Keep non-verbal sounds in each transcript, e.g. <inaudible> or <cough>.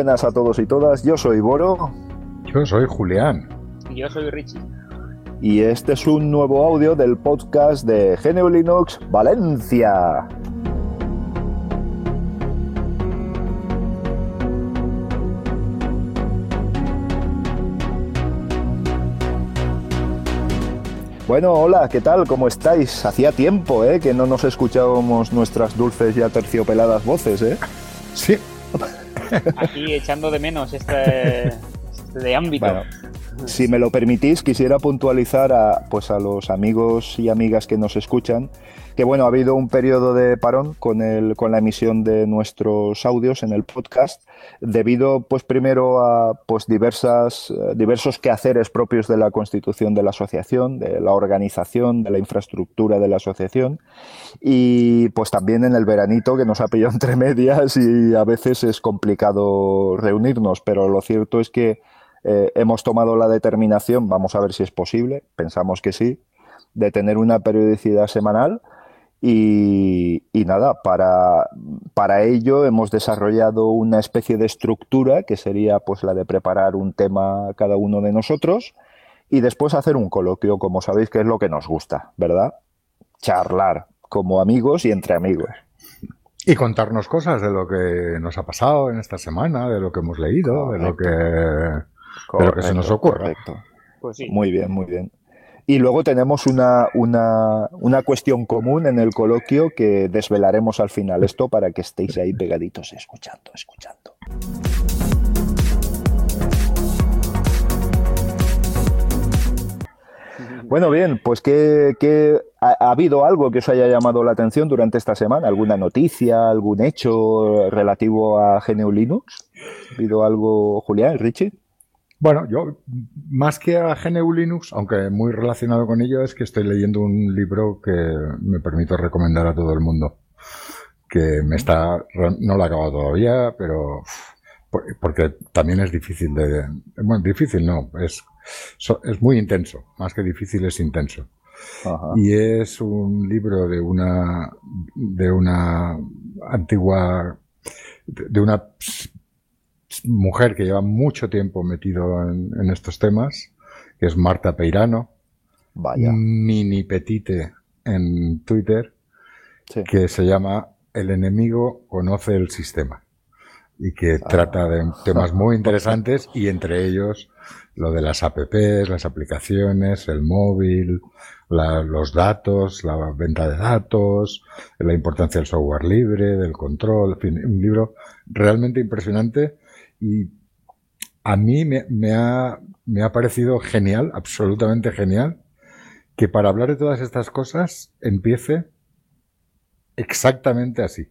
Buenas a todos y todas. Yo soy Boro. Yo soy Julián. Y yo soy Richie. Y este es un nuevo audio del podcast de GNU Linux Valencia. Bueno, hola, ¿qué tal? ¿Cómo estáis? Hacía tiempo, ¿eh? Que no nos escuchábamos nuestras dulces y aterciopeladas voces, ¿eh? Sí. Aquí echando de menos este, este ámbito. Si me lo permitís, quisiera puntualizar a, pues a los amigos y amigas que nos escuchan que bueno, ha habido un periodo de parón con, el, con la emisión de nuestros audios en el podcast, debido pues primero a pues diversas, eh, diversos quehaceres propios de la constitución de la asociación, de la organización, de la infraestructura de la asociación, y pues también en el veranito que nos ha pillado entre medias y a veces es complicado reunirnos, pero lo cierto es que eh, hemos tomado la determinación, vamos a ver si es posible, pensamos que sí, de tener una periodicidad semanal y, nada, para, para, ello hemos desarrollado una especie de estructura que sería pues la de preparar un tema cada uno de nosotros y después hacer un coloquio, como sabéis que es lo que nos gusta, ¿verdad? Charlar como amigos y entre amigos. Y contarnos cosas de lo que nos ha pasado en esta semana, de lo que hemos leído, de lo que, de lo que se nos ocurre. Pues sí. Muy bien, muy bien. Y luego tenemos una, una, una, cuestión común en el coloquio que desvelaremos al final esto para que estéis ahí pegaditos escuchando, escuchando. Bueno, bien, pues que, ha, ha, habido algo que os haya llamado la atención durante esta semana? ¿Alguna noticia, algún hecho relativo a GNU Linux? ¿Ha habido algo, Julián, Richie? Bueno, yo más que a GNU Linux, aunque muy relacionado con ello, es que estoy leyendo un libro que me permito recomendar a todo el mundo. Que me está, no lo he acabado todavía, pero porque también es difícil de, bueno, difícil no, es, es muy intenso, más que difícil es intenso. Ajá. Y es un libro de una, de una antigua, de una mujer que lleva mucho tiempo metido en, estos temas, que es Marta Peirano, Vaya. mini petite en Twitter, sí. que se llama El enemigo conoce el sistema y que ah. trata de temas muy <laughs> interesantes y entre ellos lo de las apps, las aplicaciones, el móvil, la, los datos, la venta de datos, la importancia del software libre, del control, en fin, un libro realmente impresionante y a mí me, me, ha, me ha parecido genial, absolutamente genial, que para hablar de todas estas cosas empiece exactamente así.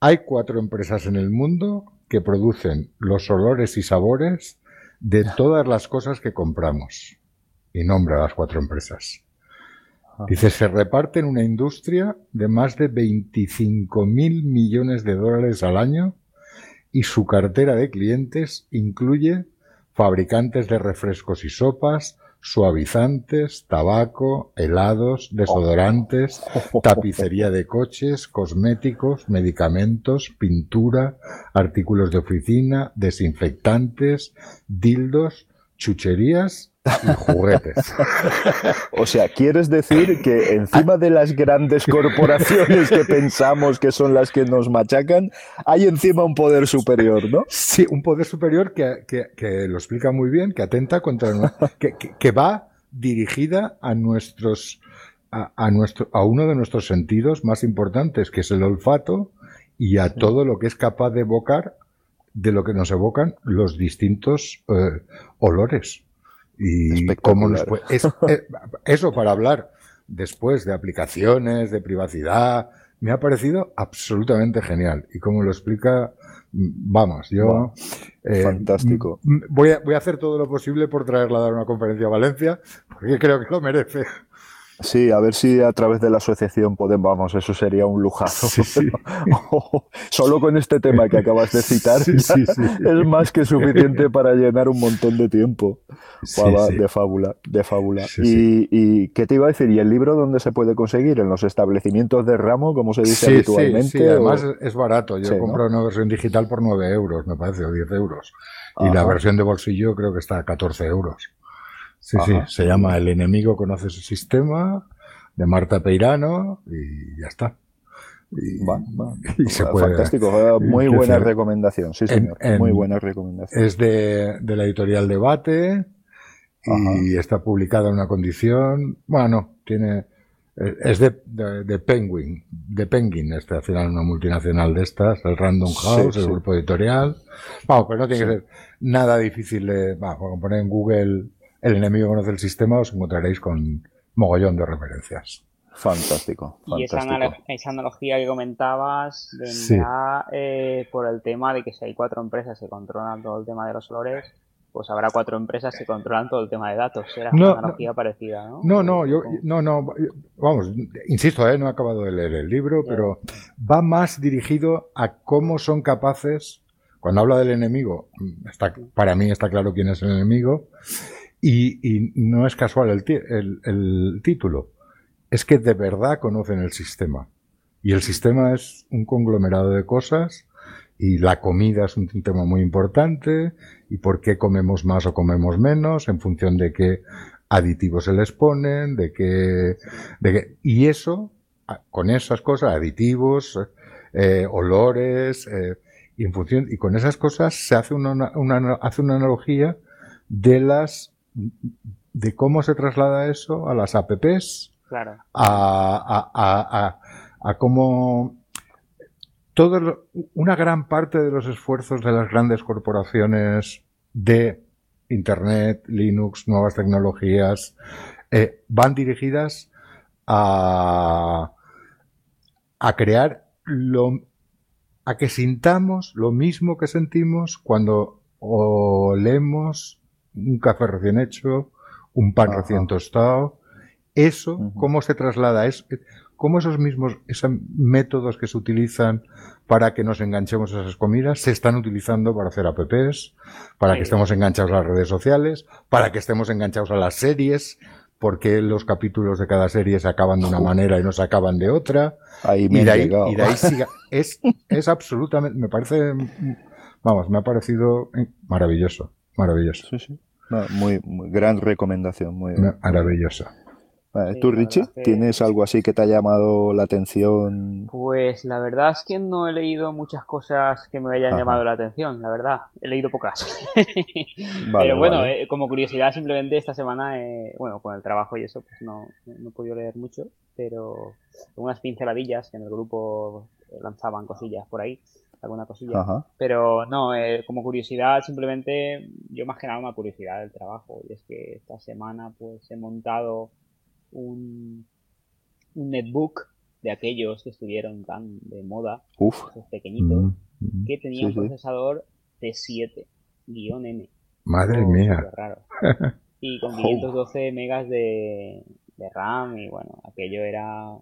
Hay cuatro empresas en el mundo que producen los olores y sabores de todas las cosas que compramos. Y nombra las cuatro empresas. Dice, se reparten una industria de más de 25 mil millones de dólares al año y su cartera de clientes incluye fabricantes de refrescos y sopas, suavizantes, tabaco, helados, desodorantes, <laughs> tapicería de coches, cosméticos, medicamentos, pintura, artículos de oficina, desinfectantes, dildos, chucherías y juguetes. o sea, ¿quieres decir que encima de las grandes corporaciones que pensamos que son las que nos machacan, hay encima un poder superior, ¿no? Sí, un poder superior que, que, que lo explica muy bien, que atenta contra... que, que va dirigida a nuestros... A, a, nuestro, a uno de nuestros sentidos más importantes, que es el olfato, y a todo lo que es capaz de evocar de lo que nos evocan los distintos eh, olores. Y cómo nos puede, es, eh, eso para hablar después de aplicaciones, de privacidad, me ha parecido absolutamente genial. Y como lo explica, vamos, yo... Wow. Eh, Fantástico. Voy a, voy a hacer todo lo posible por traerla a dar una conferencia a Valencia, porque creo que lo merece. Sí, a ver si a través de la asociación podemos, vamos, eso sería un lujazo. Solo con este tema que acabas de citar es más que suficiente <laughs> para llenar un montón de tiempo de fábula, de fábula. Y, qué te iba a decir? ¿Y el libro dónde se puede conseguir? ¿En los establecimientos de ramo, como se dice habitualmente? Sí, además es barato. Yo compro una versión digital por 9 euros, me parece, o 10 euros. Y la versión de bolsillo creo que está a 14 euros. Sí, sí, se llama El enemigo conoce su sistema, de Marta Peirano, y ya está. Y, Fantástico, muy buena recomendación, sí señor, muy buena recomendación. Es de, de la editorial Debate y está publicada en una condición, bueno, tiene, es de, de, Penguin, de Penguin, este al final una multinacional de estas, el Random House, el grupo editorial. Vamos, pero no tiene que ser nada difícil de, vamos, poner en Google el enemigo conoce el sistema, os encontraréis con mogollón de referencias. Fantástico. Y esa, analogía que comentabas vendrá eh, por el tema de que si hay cuatro empresas que controlan todo el tema de los olores, pues habrá cuatro empresas que controlan todo el tema de datos. Era una analogía parecida, ¿no? No, no, yo, no, no, vamos, insisto, ¿eh? no he acabado de leer el libro, pero va más dirigido a cómo son capaces, cuando habla del enemigo, está, para mí está claro quién es el enemigo, y, no es casual el, el, título, es que de verdad conocen el sistema. Y el sistema es un conglomerado de cosas y la comida es un tema muy importante. Y por qué comemos más o comemos menos en función de qué aditivos se les ponen, de qué, de qué, y eso, con esas cosas, aditivos, eh, olores, eh, y en función, y con esas cosas se hace una, una, hace una analogía de las de cómo se traslada eso a las apps, claro. a, a, a, cómo todo una gran parte de los esfuerzos de las grandes corporaciones de Internet, Linux, nuevas tecnologías, eh, van dirigidas a, a crear lo, a que sintamos lo mismo que sentimos cuando olemos un café recién hecho, un pan recién tostado. Eso, ¿cómo se traslada? Es, ¿Cómo esos mismos esos métodos que se utilizan para que nos enganchemos a esas comidas se están utilizando para hacer apps, para que estemos enganchados a las redes sociales, para que estemos enganchados a las series, porque los capítulos de cada serie se acaban de una manera y no se acaban de otra. Ahí me y, de ahí, y de ahí es, es absolutamente, me parece, vamos, me ha parecido maravilloso, maravilloso. Sí, sí muy, gran recomendación, muy maravillosa. ¿Tú, Richie, tienes algo así que te ha llamado la atención? Pues la verdad es que no he leído muchas cosas que me hayan llamado la atención, la verdad. He leído pocas. <laughs> Pero bueno, eh, como curiosidad, simplemente esta semana, bueno, con el trabajo y eso, pues no, no he podido leer mucho, pero unas pinceladillas que en el grupo lanzaban cosillas por ahí alguna cosilla. Pero no, eh, como curiosidad, simplemente, yo más que nada una curiosidad del trabajo. Y es que esta semana pues he montado un, un netbook de aquellos que estuvieron tan de moda, Uf. pequeñitos, mm, mm. que tenía un procesador T7-N. Madre mía. Raro. <laughs> Y con 512 megas de, de RAM y bueno, aquello era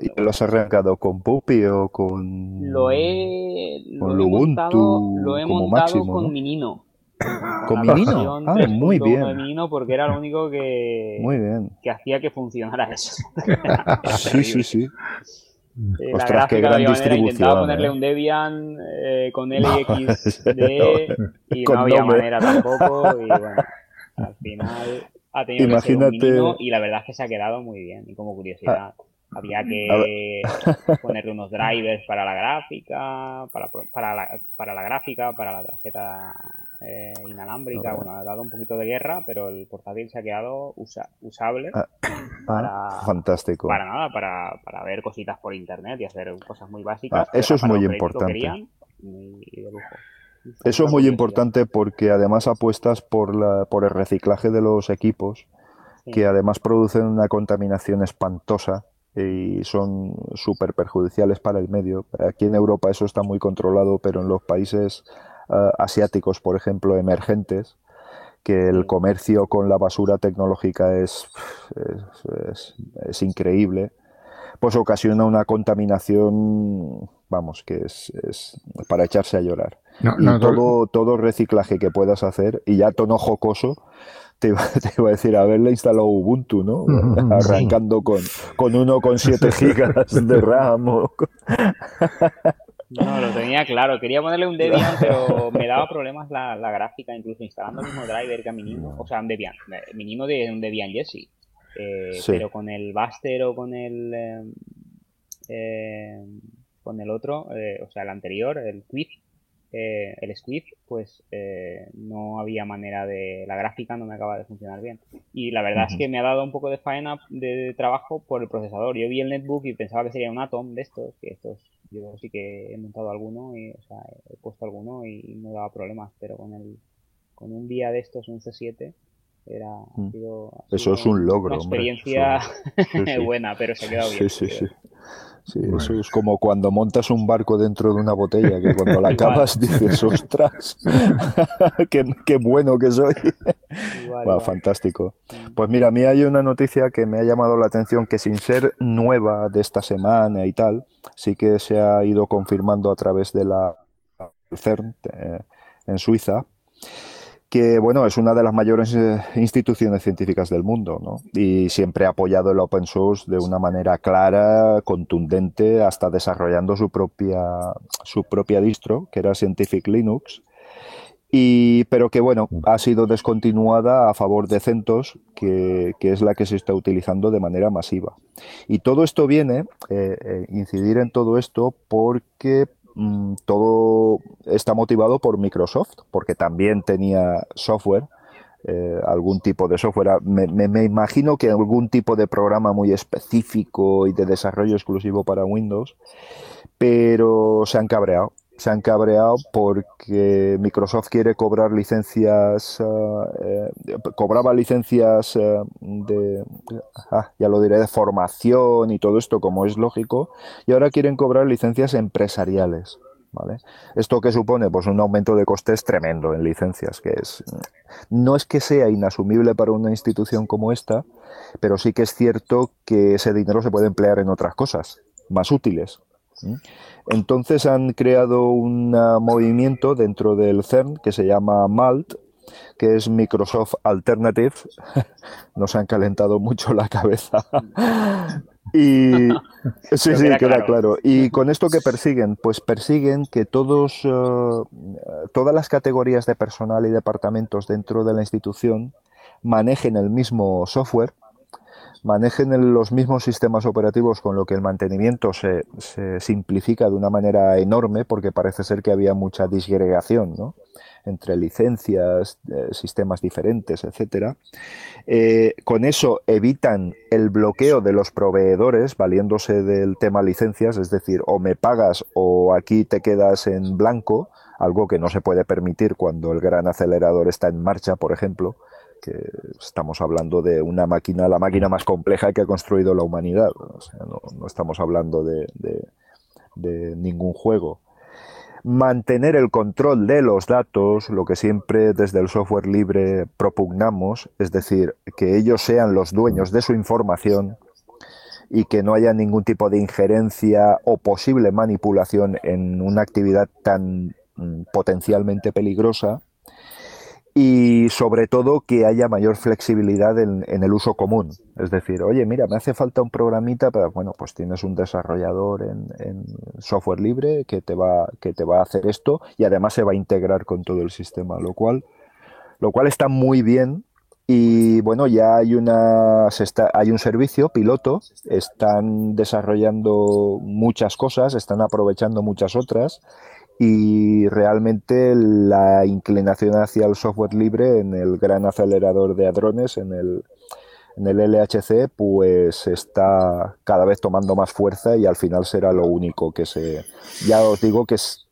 ¿Y lo has arrancado con Puppy o con. Lo he. Lo he montado, lo he montado con Minino. ¿Con Minino? Ah, muy bien. De Minino porque era lo único que. Muy bien. Que hacía que funcionara eso. <laughs> sí, sí, sí. Eh, Ostras, qué gran distribución. Intentaba ponerle ¿eh? un Debian eh, con LXD y <laughs> no había manera tampoco. Y bueno, <laughs> al final ha tenido Imagínate... que ser un Minino y la verdad es que se ha quedado muy bien. Y como curiosidad. Había que <laughs> ponerle unos drivers para la gráfica, para, para, la, para la gráfica, para la tarjeta eh, inalámbrica. Bueno, ha dado un poquito de guerra, pero el portátil se ha quedado usable. Ah, ah, para, fantástico. Para nada, para, para ver cositas por internet y hacer cosas muy básicas. Ah, eso es muy importante. Eso es muy importante porque además apuestas por, la, por el reciclaje de los equipos, que además producen una contaminación espantosa y son súper perjudiciales para el medio. Aquí en Europa eso está muy controlado, pero en los países eh, asiáticos, por ejemplo, emergentes, que el comercio con la basura tecnológica es, es, increíble, pues ocasiona una contaminación, vamos, que es, es para echarse a llorar. y todo, todo reciclaje que puedas hacer, y ya tono jocoso, te iba, <laughs> te iba, a decir, haberle instalado Ubuntu, ¿no? Arrancando con, con 1,7 <laughs> gigas de RAM. No, lo tenía claro. Quería ponerle un Debian, <laughs> pero me daba problemas la, la gráfica, incluso instalando el mismo driver que a Minimo. O sea, un Debian. Minimo de un Debian Jesse. Eh, Pero con el Buster o con el... Eh, eh, con el otro, eh, o sea, el anterior, el Quiz, eh, el Swift, pues eh, no había manera de... La gráfica no me acaba de funcionar bien. Y la verdad es que me ha dado un poco de faena de, trabajo por el procesador. Yo vi el netbook y pensaba que sería un Atom de estos, que estos yo sí que he montado alguno y, o sea, he puesto alguno y no daba problemas, pero con el con un día de estos, un C7, era, mm. Eso es un logro. Una experiencia <laughs> buena, pero se ha quedado bien. Sí, sí, eso es como cuando montas un barco dentro de una botella, que cuando la <laughs> acabas dices, ostras, <laughs> qué, bueno que soy. fantástico. Mm. Pues mira, a mí hay una noticia que me ha llamado la atención, que sin ser nueva de esta semana y tal, sí que se ha ido confirmando a través de la CERN eh, en Suiza, que bueno, es una de las mayores eh, instituciones científicas del mundo, ¿no? Y siempre ha apoyado el open source de una manera clara, contundente, hasta desarrollando su propia, su propia distro, que era Scientific Linux. Y, pero que bueno, ha sido descontinuada a favor de CentOS, que, que es la que se está utilizando de manera masiva. Y todo esto viene, eh, eh, incidir en todo esto, porque Mm, todo está motivado por Microsoft, porque también tenía software, eh, algún tipo de software. Ah, me, me, imagino que algún tipo de programa muy específico y de desarrollo exclusivo para Windows, pero se han cabreado. Se han cabreado porque Microsoft quiere cobrar licencias, eh, cobraba licencias eh, de, ah, ya lo diré, de formación y todo esto, como es lógico, y ahora quieren cobrar licencias empresariales. ¿Vale? ¿Esto que supone? Pues un aumento de costes tremendo en licencias, que es no es que sea inasumible para una institución como esta, pero sí que es cierto que ese dinero se puede emplear en otras cosas más útiles. Entonces han creado un movimiento dentro del CERN que se llama MALT, que es Microsoft Alternative. <laughs> Nos han calentado mucho la cabeza. <laughs> y <laughs> sí, sí, queda claro. Y con esto que persiguen, pues persiguen que todos, eh, todas las categorías de personal y departamentos dentro de la institución manejen el mismo software manejen los mismos sistemas operativos con lo que el mantenimiento se, simplifica de una manera enorme porque parece ser que había mucha disgregación ¿no? entre licencias, eh, sistemas diferentes, etcétera. Eh, con eso evitan el bloqueo de los proveedores valiéndose del tema licencias, es decir, o me pagas o aquí te quedas en blanco, algo que no se puede permitir cuando el gran acelerador está en marcha, por ejemplo que estamos hablando de una máquina, la máquina más compleja que ha construido la humanidad. no, estamos hablando de, ningún juego. Mantener el control de los datos, lo que siempre desde el software libre propugnamos, es decir, que ellos sean los dueños de su información y que no haya ningún tipo de injerencia o posible manipulación en una actividad tan mm, potencialmente peligrosa y sobre todo que haya mayor flexibilidad en, el uso común. Es decir, oye, mira, me hace falta un programita, pero bueno, pues tienes un desarrollador en, software libre que te, va, que te va a hacer esto y además se va a integrar con todo el sistema, lo cual, lo cual está muy bien. Y bueno, ya hay una se está, hay un servicio piloto, están desarrollando muchas cosas, están aprovechando muchas otras y realmente la inclinación hacia el software libre en el gran acelerador de hadrones, en el, en el LHC, pues está cada vez tomando más fuerza y al final será lo único que se... Ya os digo que es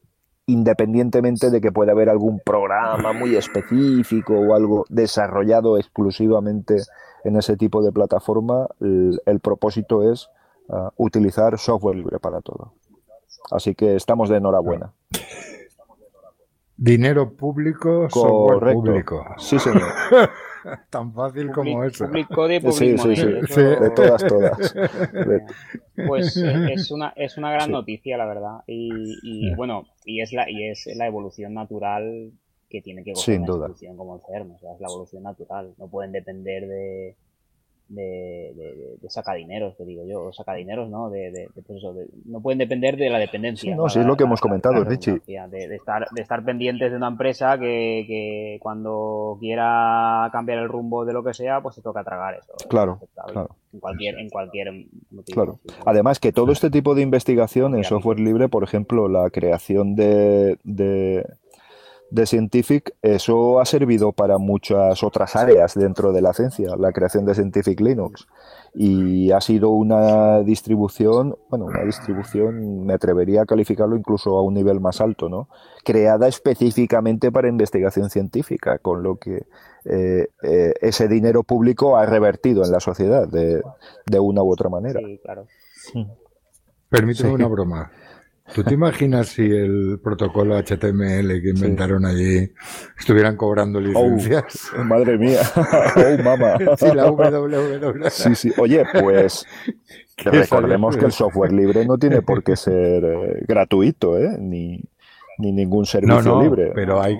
independientemente de que pueda haber algún programa muy específico o algo desarrollado exclusivamente en ese tipo de plataforma, el, propósito es ah, utilizar software libre para todo. Así que estamos de enhorabuena. Dinero público, software público. Sí, señor. <laughs> Tan fácil como eso. Público de sí, sí, sí, de todas, todas. Pues eh, es una, es una gran noticia, la verdad. Y, y bueno, y es, la, y es la evolución natural que tiene que coger Sin duda. como el CERN. O sea, es la evolución natural. No pueden depender de, de, de, de sacadineros, te digo yo, o sacadineros, ¿no? De, pues eso, no pueden depender de la dependencia. Sí, no, sí es lo que hemos comentado, Richie. De, estar, de estar pendientes de una empresa que, que cuando quiera cambiar el rumbo de lo que sea, pues se toca tragar eso. Claro, claro. En cualquier, en cualquier Claro. Además que todo este tipo de investigación en software libre, por ejemplo, la creación de, de Scientific, eso ha servido para muchas otras áreas dentro de la ciencia, la creación de Scientific Linux. Y ha sido una distribución, bueno, una distribución, me atrevería a calificarlo incluso a un nivel más alto, ¿no? Creada específicamente para investigación científica, con lo que eh, eh, ese dinero público ha revertido en la sociedad de, de una u otra manera. Sí, claro. Permíteme una broma. ¿Tú te imaginas si el protocolo HTML que inventaron allí estuvieran cobrando licencias? Oh, <laughs> madre mía. <laughs> Oh, mamá. Sí, la www. Sí, sí. Oye, pues <laughs> recordemos que el software libre no tiene por qué ser eh, gratuito, ¿eh? Ni, ni ningún servicio no, no, libre. Pero hay,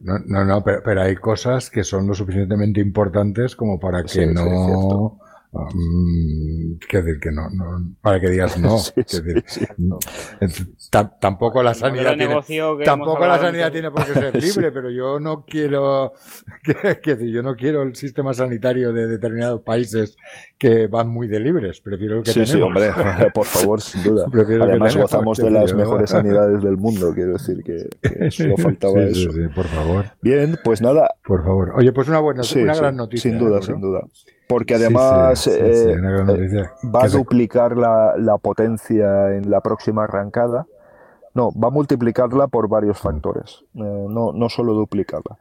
no, no, no pero, hay cosas que son lo suficientemente importantes como para que no Mm, que decir que no, no, para que digas no. <laughs> tampoco la sanidad tiene, tampoco la sanidad tiene por qué ser <laughs> libre, pero yo no quiero <laughs> que, yo no quiero el sistema sanitario de determinados países que van muy de libres. Prefiero el que sí, Sí, hombre, por favor, sin duda. Además gozamos de las mejores sanidades del mundo, quiero decir que, solo faltaba eso. por favor. Bien, pues nada. Por favor. Oye, pues una buena, una gran noticia. Sin duda, sin duda porque además eh, eh, va a duplicar la, la, potencia en la próxima arrancada. No, va a multiplicarla por varios factores, eh, no, no solo duplicarla.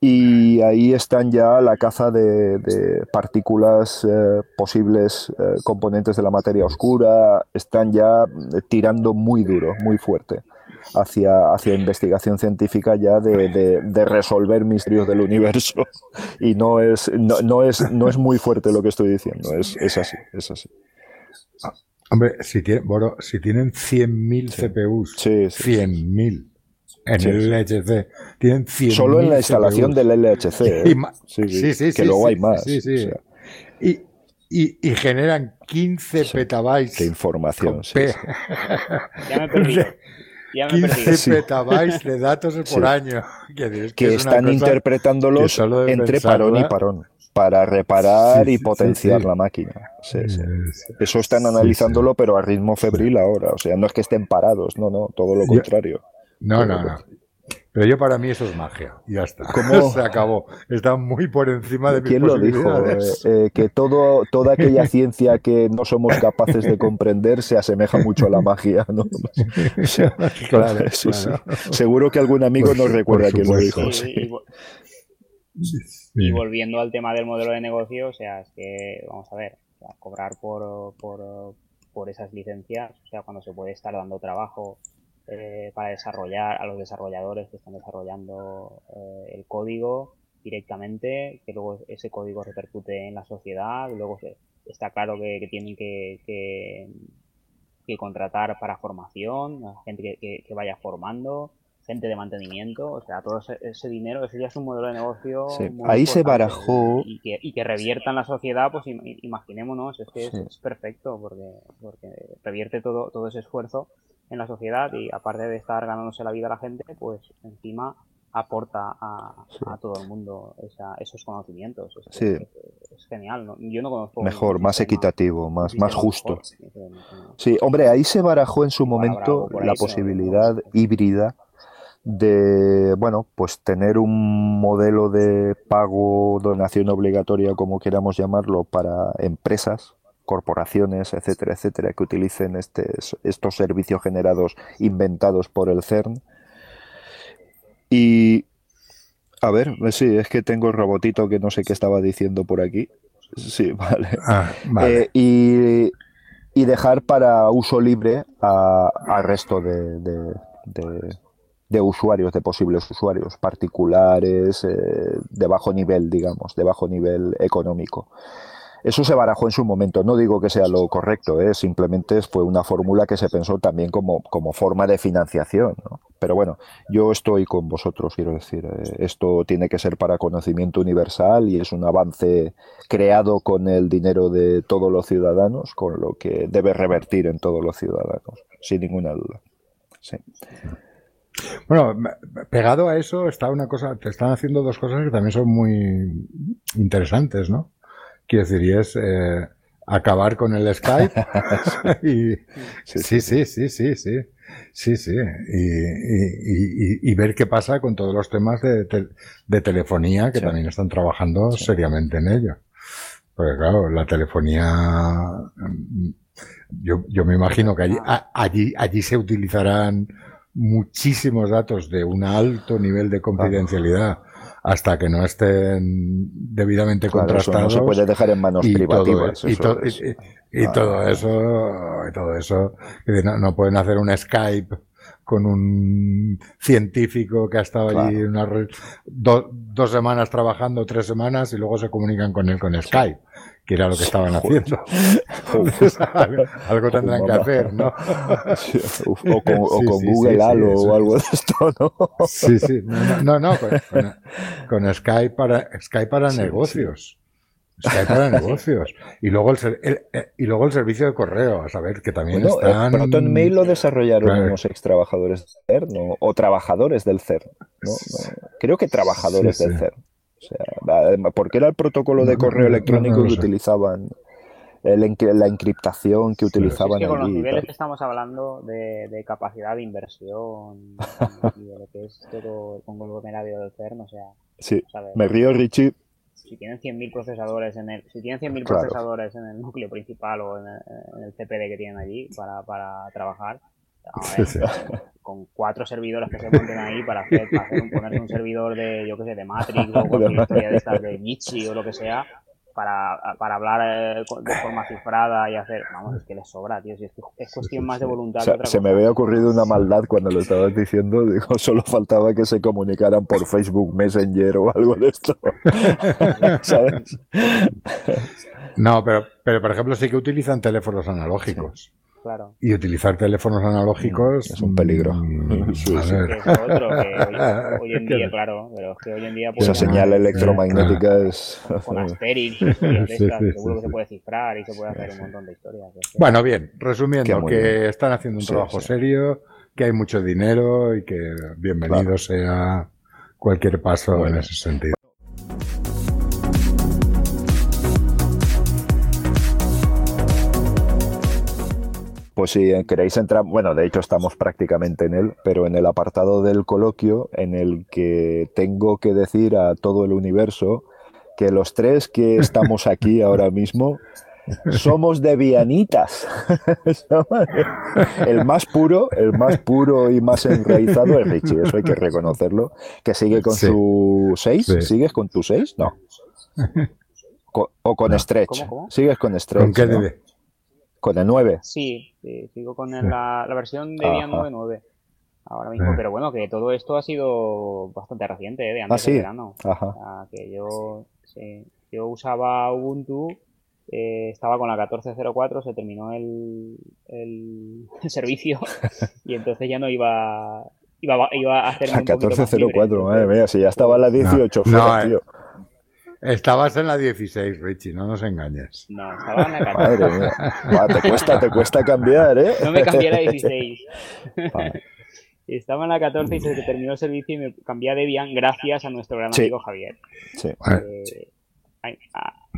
Y ahí están ya la caza de, de partículas, posibles componentes de la materia oscura, están ya tirando muy duro, muy fuerte hacia, hacia investigación científica ya de, de, resolver misterios del universo. Y no es, no, no, es, no es muy fuerte lo que estoy diciendo, es, es así, es así. Hombre, si, tiene, si tienen 100.000 CPUs, sí, 100.000 en el LHC, tienen 100 Solo en la instalación del LHC, ¿eh? sí, sí, que luego hay más. y, y, y, generan 15 petabytes de información. <laughs> ya me <laughs> perdí. 15 petabytes de datos <laughs> por año. Que, están interpretándolos entre parón y parón para reparar y potenciar la máquina. Eso están analizándolo, pero a ritmo febril ahora. O sea, no es que estén parados, no, no, todo lo contrario. No, no, no. Pero yo para mí eso es magia. Ya está. ¿Cómo? <laughs> Se acabó. Está muy por encima de ¿Quién lo dijo? Eh, eh, que todo, toda aquella <laughs> ciencia que no somos capaces de comprender se asemeja mucho a la magia. ¿no? <laughs> claro, Seguro que algún amigo nos recuerda quién lo dijo. Y, volviendo al tema del modelo de negocio, o sea, es que, vamos a ver, cobrar por, por, por esas licencias, o sea, cuando se puede estar dando trabajo eh, para desarrollar a los desarrolladores que están desarrollando eh, el código directamente, que luego ese código repercute en la sociedad, luego está claro que, tienen que, que, contratar para formación, gente que, vaya formando, gente de mantenimiento, o sea, todo ese, dinero, eso ya es un modelo de negocio. Ahí se barajó. Y, que, y que revierta en la sociedad, pues imaginémonos, es que es, perfecto, porque, porque revierte todo, todo ese esfuerzo en la sociedad y aparte de estar ganándose la vida a la gente, pues encima aporta a, todo el mundo esos conocimientos. Es, sí. es, genial. Yo no conozco. Mejor, más equitativo, más, más justo. Sí, hombre, ahí se barajó en su momento la posibilidad híbrida de, bueno, pues tener un modelo de pago, donación obligatoria, como queramos llamarlo, para empresas corporaciones, etcétera, etcétera, que utilicen estos servicios generados inventados por el CERN. Y, a ver, sí, es que tengo el robotito que no sé qué estaba diciendo por aquí. Sí, <laughs> vale. Ah, eh, y, y, dejar para uso libre al resto de, de usuarios, de posibles usuarios, particulares, eh, de bajo nivel, digamos, de bajo nivel económico. Eso se barajó en su momento. No digo que sea lo correcto, ¿eh? simplemente fue una fórmula que se pensó también como, forma de financiación. Pero bueno, yo estoy con vosotros, quiero decir. Eh, esto tiene que ser para conocimiento universal y es un avance creado con el dinero de todos los ciudadanos, con lo que debe revertir en todos los ciudadanos, sin ninguna duda. Bueno, pegado a eso está una cosa, te están haciendo dos cosas que también son muy interesantes, ¿no? Quiero decir, y es eh, acabar con el Skype. <laughs> y, sí, sí, sí, sí, sí. Sí, sí. Y, y, ver qué pasa con todos los temas de, de telefonía que también están trabajando seriamente en ello. Porque claro, la telefonía, mm, yo, yo me imagino que allí, allí, allí se utilizarán muchísimos datos de un alto nivel de confidencialidad hasta que no estén debidamente contrastados. no se puede dejar en manos privativas. y, todo eso, y, todo eso, no, pueden hacer un Skype con un científico que ha estado allí una, dos semanas trabajando, tres semanas, y luego se comunican con él con Skype que era lo que estaban haciendo. <laughs> algo, tendrán que hacer, ¿no? o con, Google Halo o algo de esto, ¿no? Sí, sí. No, no, con, Skype para, Skype para negocios. Skype para <laughs> negocios. Y luego el, eh, y luego el servicio de correo, a saber que también bueno, están... Proton Mail lo desarrollaron unos ex trabajadores del CERN, o trabajadores del CERN. ¿no? Creo que trabajadores del CERN porque era el protocolo de correo electrónico que utilizaban, la encriptación que utilizaban. con los niveles que estamos hablando de, capacidad de inversión <laughs> y de lo que es todo el conglomerado del CERN, o sea. Sí, me río, Richie. Si tienen 100.000 procesadores en el, si tienen 100.000 procesadores en el núcleo principal o en el, CPD que tienen allí para, para trabajar, <laughs> con cuatro servidores que se monten ahí para hacer, para hacer un, ponerse un servidor de, yo qué sé, de Matrix o cualquier historia de estas de Michi o lo que sea, para, para hablar eh, de forma cifrada y hacer, vamos, es que les sobra, tío, si es, es cuestión más de voluntad. se me había ocurrido una maldad cuando lo estabas diciendo, digo, <laughs> solo faltaba que se comunicaran por Facebook Messenger o algo de esto. <laughs> ¿Sabes? No, pero, pero por ejemplo sí que utilizan teléfonos analógicos. Y utilizar teléfonos analógicos es un peligro. Mm, hoy, en día, claro, pero es que hoy en día... Pues, Esa señal electromagnética es... <laughs> Con Asterix <laughs> y seguro que se puede cifrar y se puede hacer un montón de historias. Bueno, bien, resumiendo, que están haciendo un trabajo serio, que hay mucho dinero y que bienvenido sea cualquier paso en ese sentido. Pues si queréis entrar, bueno, de hecho estamos prácticamente en él, pero en el apartado del coloquio en el que tengo que decir a todo el universo que los tres que <laughs> estamos aquí ahora mismo somos de Vianitas. <laughs> el más puro, el más puro y más enraizado es Richie, eso hay que reconocerlo. Que sigue con su 6, ¿sigues con tu 6? No. <laughs> o con Stretch. ¿Sigues con Stretch? ¿Con qué debe? ¿Con el 9? Sí, sigo con la, versión de día 9.9 ahora mismo, pero bueno, que todo esto ha sido bastante reciente, ¿eh? de antes ah, del verano. Ajá. que yo, yo usaba Ubuntu, eh, estaba con la 14.04, se terminó el, <laughs> el servicio y entonces ya no iba iba, iba a hacer la 14.04, madre mía, si ya estaba la 18 no, tío. Estabas en la 16, Richie, no nos engañes. No, estaba en la 14. Madre mía. te, cuesta, te cuesta cambiar, ¿eh? No me cambié a la 16. Estaba en la 14 y se terminó el servicio y me cambié a Debian gracias a nuestro gran amigo Javier. Sí. Eh,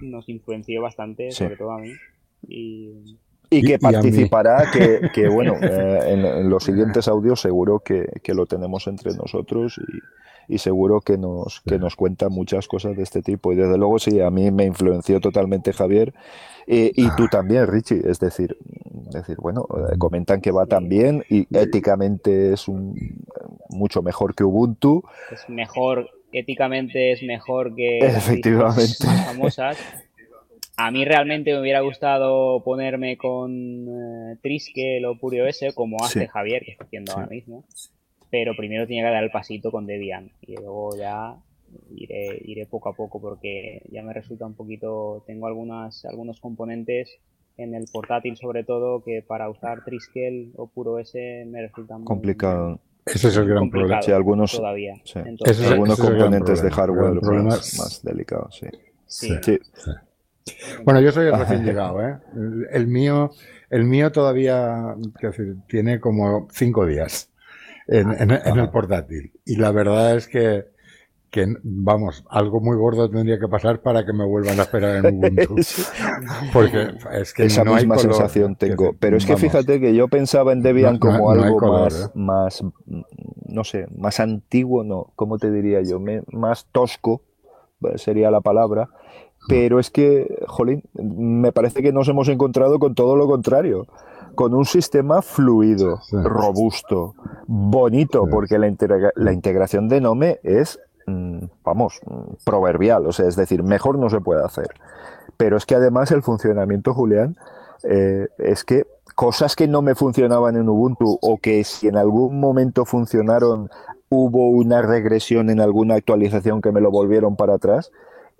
nos influenció bastante, sobre todo a mí. Y, y que participará, que, <laughs> que, bueno, eh, en, los siguientes audios seguro que, que, lo tenemos entre nosotros y, y seguro que nos, que nos cuenta muchas cosas de este tipo. Y desde luego, sí, a mí me influenció totalmente Javier. y tú también, Richie. Es decir, decir, bueno, eh, comentan que va tan bien y éticamente es un, mucho mejor que Ubuntu. Es mejor, éticamente es mejor que Efectivamente. Las famosas. <laughs> A mí realmente me hubiera gustado ponerme con eh, Triskel o Purio S, como hace Javier, que está haciendo ahora mismo pero primero tenía que dar el pasito con Debian y luego ya iré, iré poco a poco porque ya me resulta un poquito, tengo algunas, algunos componentes en el portátil sobre todo que para usar Triskel o puro S me resulta complicado. Ese es el gran problema. Sí, algunos, todavía. algunos componentes de hardware más, más, delicados, sí. Sí. Bueno, yo soy el recién <laughs> llegado, ¿eh? El, mío, el mío todavía, decir, tiene como cinco días en, el portátil. Y la verdad es que, que, vamos, algo muy gordo tendría que pasar para que me vuelvan a esperar en Ubuntu. <laughs> Porque es que Esa misma sensación tengo. Pero es que fíjate que yo pensaba en Debian como algo más, ¿eh? más, no sé, más antiguo, no, ¿cómo te diría yo? más tosco, sería la palabra. Pero es que, jolín, me parece que nos hemos encontrado con todo lo contrario con un sistema fluido, robusto, bonito, porque la, la, integración de Nome es, mm, vamos, proverbial, o sea, es decir, mejor no se puede hacer. Pero es que además el funcionamiento, Julián, eh, es que cosas que no me funcionaban en Ubuntu o que si en algún momento funcionaron, hubo una regresión en alguna actualización que me lo volvieron para atrás,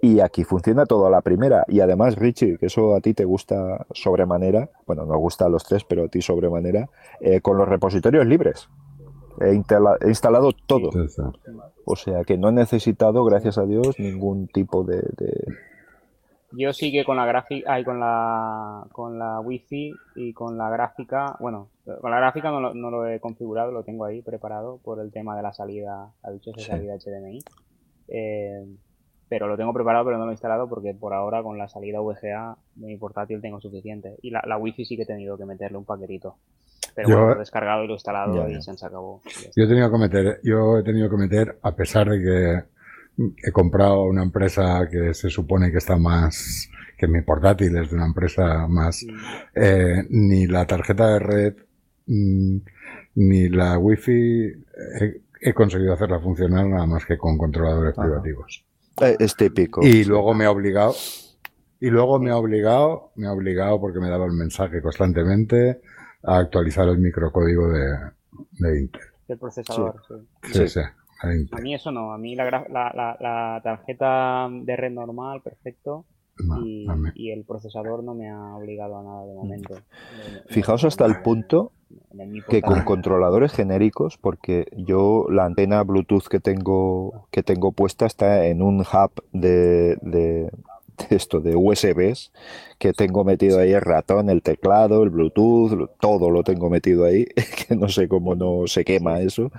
y aquí funciona todo a la primera. Y además, Richie, que eso a ti te gusta sobremanera, bueno, nos gusta a los tres, pero a ti sobremanera, eh, con los repositorios libres. He, instalado todo. O sea que no he necesitado, gracias a Dios, ningún tipo de. Yo sí que con la gráfica, con la con la wifi y con la gráfica, bueno, con la gráfica no lo, no lo he configurado, lo tengo ahí preparado por el tema de la salida, ha dicho esa salida HDMI. Eh, pero lo tengo preparado pero no lo he instalado porque por ahora con la salida VGA de mi portátil tengo suficiente. Y la, la wifi sí que he tenido que meterle un paquetito. Pero bueno, lo he descargado y lo he instalado y se acabó. Yo he tenido que meter, yo he tenido que meter, a pesar de que he comprado una empresa que se supone que está más, que mi portátil es de una empresa más, eh, ni la tarjeta de red, mm, ni la wifi he, he, conseguido hacerla funcionar nada más que con controladores privativos. Eh, es típico. Y luego me ha obligado, y luego me ha obligado, me ha obligado porque me daba el mensaje constantemente a actualizar el microcódigo de, de Intel. Del procesador, sí. Sí, a, mí eso no, a mí la, la, la, tarjeta de red normal, perfecto. y, y, el procesador no me ha obligado a nada de momento. Fijaos hasta el punto que con controladores genéricos, porque yo la antena Bluetooth que tengo que tengo puesta está en un hub de, de, esto de USBs que tengo metido ahí el ratón, el teclado, el Bluetooth, todo lo tengo metido ahí, <laughs> que no sé cómo no se quema eso.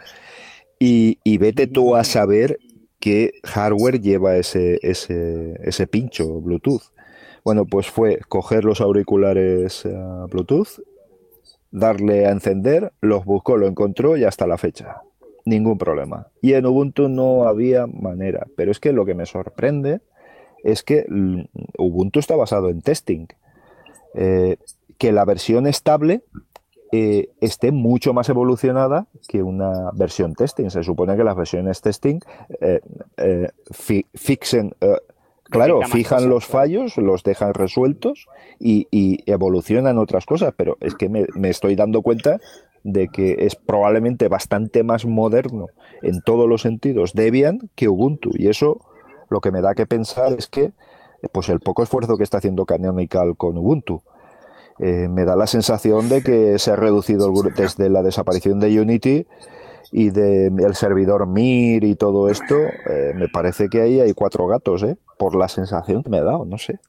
Y, y vete tú a saber qué hardware lleva ese, ese, ese pincho Bluetooth. Bueno, pues fue coger los auriculares eh, Bluetooth, darle a encender, los buscó, lo encontró y hasta la fecha. Ningún problema. Y en Ubuntu no había manera. Pero es que lo que me sorprende es que Ubuntu está basado en testing. Eh, que la versión estable eh, esté mucho más evolucionada que una versión testing. Se supone que las versiones testing eh, fixen Claro, fijan los fallos, los dejan resueltos y, evolucionan otras cosas, pero es que me, estoy dando cuenta de que es probablemente bastante más moderno en todos los sentidos Debian que Ubuntu. Y eso lo que me da que pensar es que pues el poco esfuerzo que está haciendo Canonical con Ubuntu. Eh, me da la sensación de que se ha reducido desde la desaparición de Unity y del servidor Mir y todo esto, eh, me parece que ahí hay cuatro gatos, ¿eh? Por la sensación que me ha dado, no sé.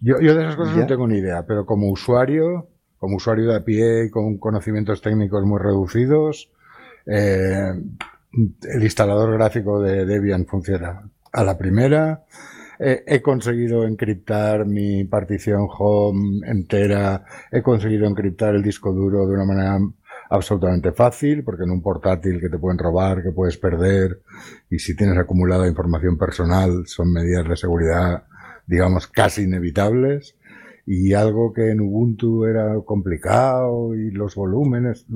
Yo, yo de esas cosas no tengo ni idea, pero como usuario, como usuario de a pie con conocimientos técnicos muy reducidos, eh, el instalador gráfico de Debian funciona a la primera. he conseguido encriptar mi partición home entera, he conseguido encriptar el disco duro de una manera absolutamente fácil, porque en un portátil que te pueden robar, que puedes perder, y si tienes acumulada información personal, son medidas de seguridad, digamos, casi inevitables. Y algo que en Ubuntu era complicado y los volúmenes,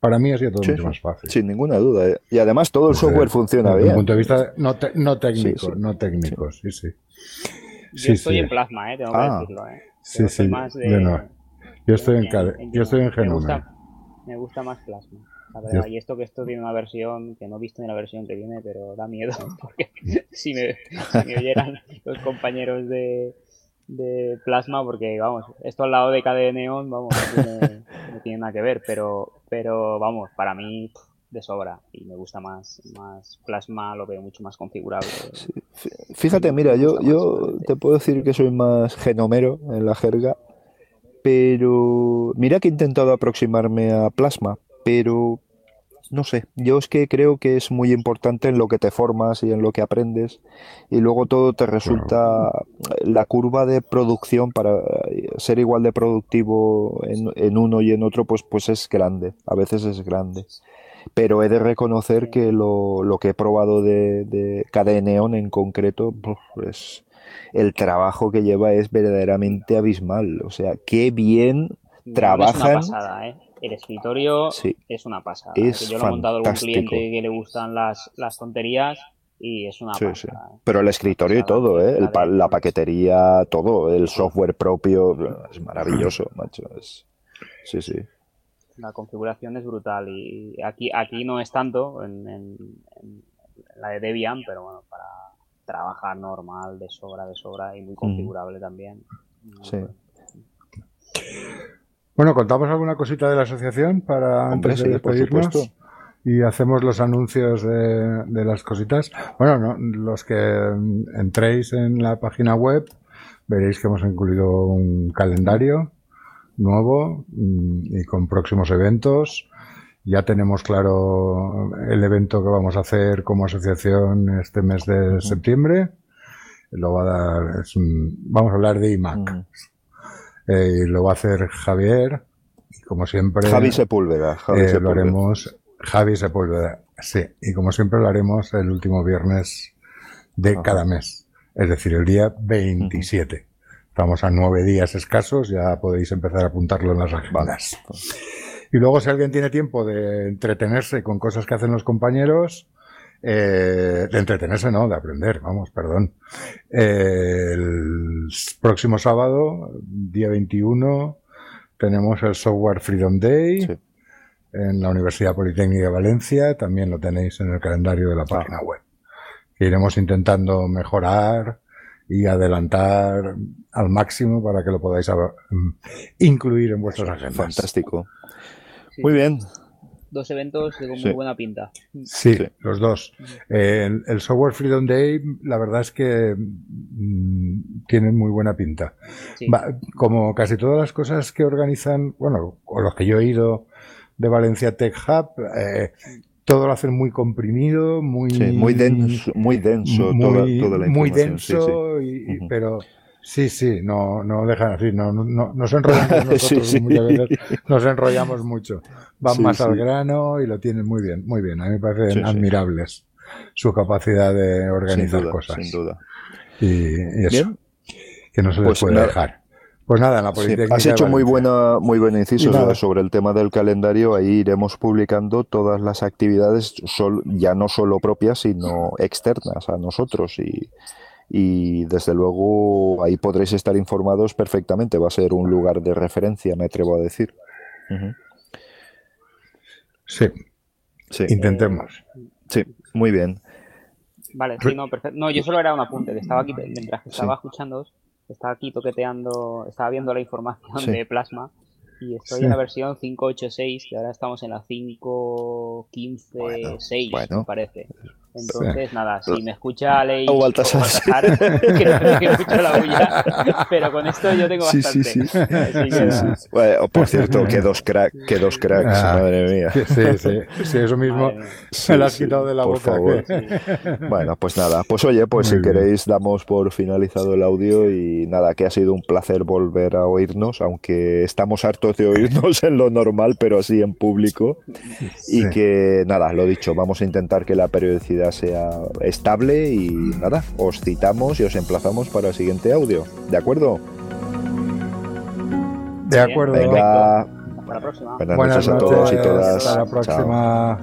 para mí ha sido todo mucho más fácil. Sin ninguna duda. ¿eh? Y además todo el software funciona bien. Desde un punto de vista no, no técnico, no técnico, sí, sí. Yo estoy en plasma, ¿eh? tengo que ah. decirlo. ¿eh? Sí, sí. Yo, no. yo estoy en, yo estoy en Genome. Me gusta más plasma. y esto que esto tiene una versión que no he visto ni la versión que viene, pero da miedo <laughs> porque <laughs> si me, oyeran los compañeros de, de plasma, porque vamos, esto al lado de KDE Neon, vamos, no tiene, nada que ver, pero, pero vamos, para mí de sobra y me gusta más, más plasma, lo veo mucho más configurable. Fíjate, mira, yo, yo te puedo decir que soy más genomero en la jerga pero mira que he intentado aproximarme a Plasma, pero no sé, yo es que creo que es muy importante en lo que te formas y en lo que aprendes y luego todo te resulta la curva de producción para ser igual de productivo en, uno y en otro pues pues es grande, a veces es grande. Pero he de reconocer que lo, lo que he probado de, de Neon en concreto es, el trabajo que lleva es verdaderamente abismal. O sea, qué bien trabajan. Es una pasada, ¿eh? El escritorio es una pasada. yo lo he montado a algún cliente que le gustan las, las tonterías y es una pasada. ¿eh? Pero el escritorio y todo, ¿eh? la paquetería, todo, el software propio, es maravilloso, <clears throat> macho. Sí, sí. La configuración es brutal y aquí, aquí no es tanto en, en la de Debian, pero bueno, para trabaja normal, de sobra, de sobra y muy mm. configurable también. Sí. Bueno, ¿contamos alguna cosita de la asociación para antes de despedirnos? Y hacemos los anuncios de, las cositas. Bueno, los que entréis en la página web veréis que hemos incluido un calendario nuevo mm, y con próximos eventos ya tenemos claro el evento que vamos a hacer como asociación este mes de septiembre. Lo va a dar, es un, vamos a hablar de IMAC. Eh, y lo va a hacer Javier. Y como siempre. Javi Sepúlveda. Javi eh, Lo haremos. Javi Sepúlveda. Sí. Y como siempre lo haremos el último viernes de cada mes. Es decir, el día 27. Estamos a nueve días escasos. Ya podéis empezar a apuntarlo en las agendas. Y luego, si alguien tiene tiempo de entretenerse con cosas que hacen los compañeros, eh, de entretenerse, no, de aprender, vamos, perdón. Eh, el próximo sábado, día 21, tenemos el Software Freedom Day en la Universidad Politécnica de Valencia. También lo tenéis en el calendario de la página web. iremos intentando mejorar y adelantar al máximo para que lo podáis mm, incluir en vuestras agendas. Fantástico. Muy bien. Dos eventos con muy buena pinta. Sí, los dos. el, Software Freedom Day, la verdad es que mm, tienen muy buena pinta. como casi todas las cosas que organizan, bueno, o los que yo he ido de Valencia Tech Hub, eh, todo lo hacen muy comprimido, muy muy denso, muy denso, muy, toda, la muy denso, pero Sí, sí, no, no dejan así, no, no, nos enrollamos <laughs> nosotros muchas veces, nos enrollamos <laughs> mucho. Van más al grano y lo tienen muy bien, muy bien. A mí me parecen admirables su capacidad de organizar cosas. Sin duda. Y, eso, que no se les pues puede dejar. Pues nada, la política. has hecho muy buena, muy buen inciso sobre el tema del calendario. Ahí iremos publicando todas las actividades, ya no solo propias, sino externas a nosotros y y desde luego ahí podréis estar informados perfectamente. Va a ser un lugar de referencia, me atrevo a decir. Sí. sí. Intentemos. Sí, muy bien. Vale, sí, no, perfecto. No, yo solo era un apunte, estaba aquí, mientras que estaba escuchando, estaba aquí toqueteando, estaba viendo la información de Plasma y estoy en la versión 5.8.6, que ahora estamos en la 5.15.6, me parece. Entonces, nada, si me escucha Ley o Baltasar, <laughs> que no que escucho la bulla, <laughs> pero con esto yo tengo bastante. Sí, sí, sí. Bueno, por cierto, que dos, crack, que dos cracks, ah, madre mía. Sí, sí, sí, eso mismo me <laughs> lo has quitado de la por boca. Favor. Bueno, pues nada, pues oye, pues si queréis damos por finalizado el audio y nada, que ha sido un placer volver a oírnos, aunque estamos hartos de oírnos en lo normal, pero así en público. Y que nada, lo dicho, vamos a intentar que la periodicidad sea estable y nada, os citamos y os emplazamos para el siguiente audio. ¿De acuerdo? De acuerdo. Venga. Hasta la próxima. Buenas, noches, a todos y todas. Hasta la próxima.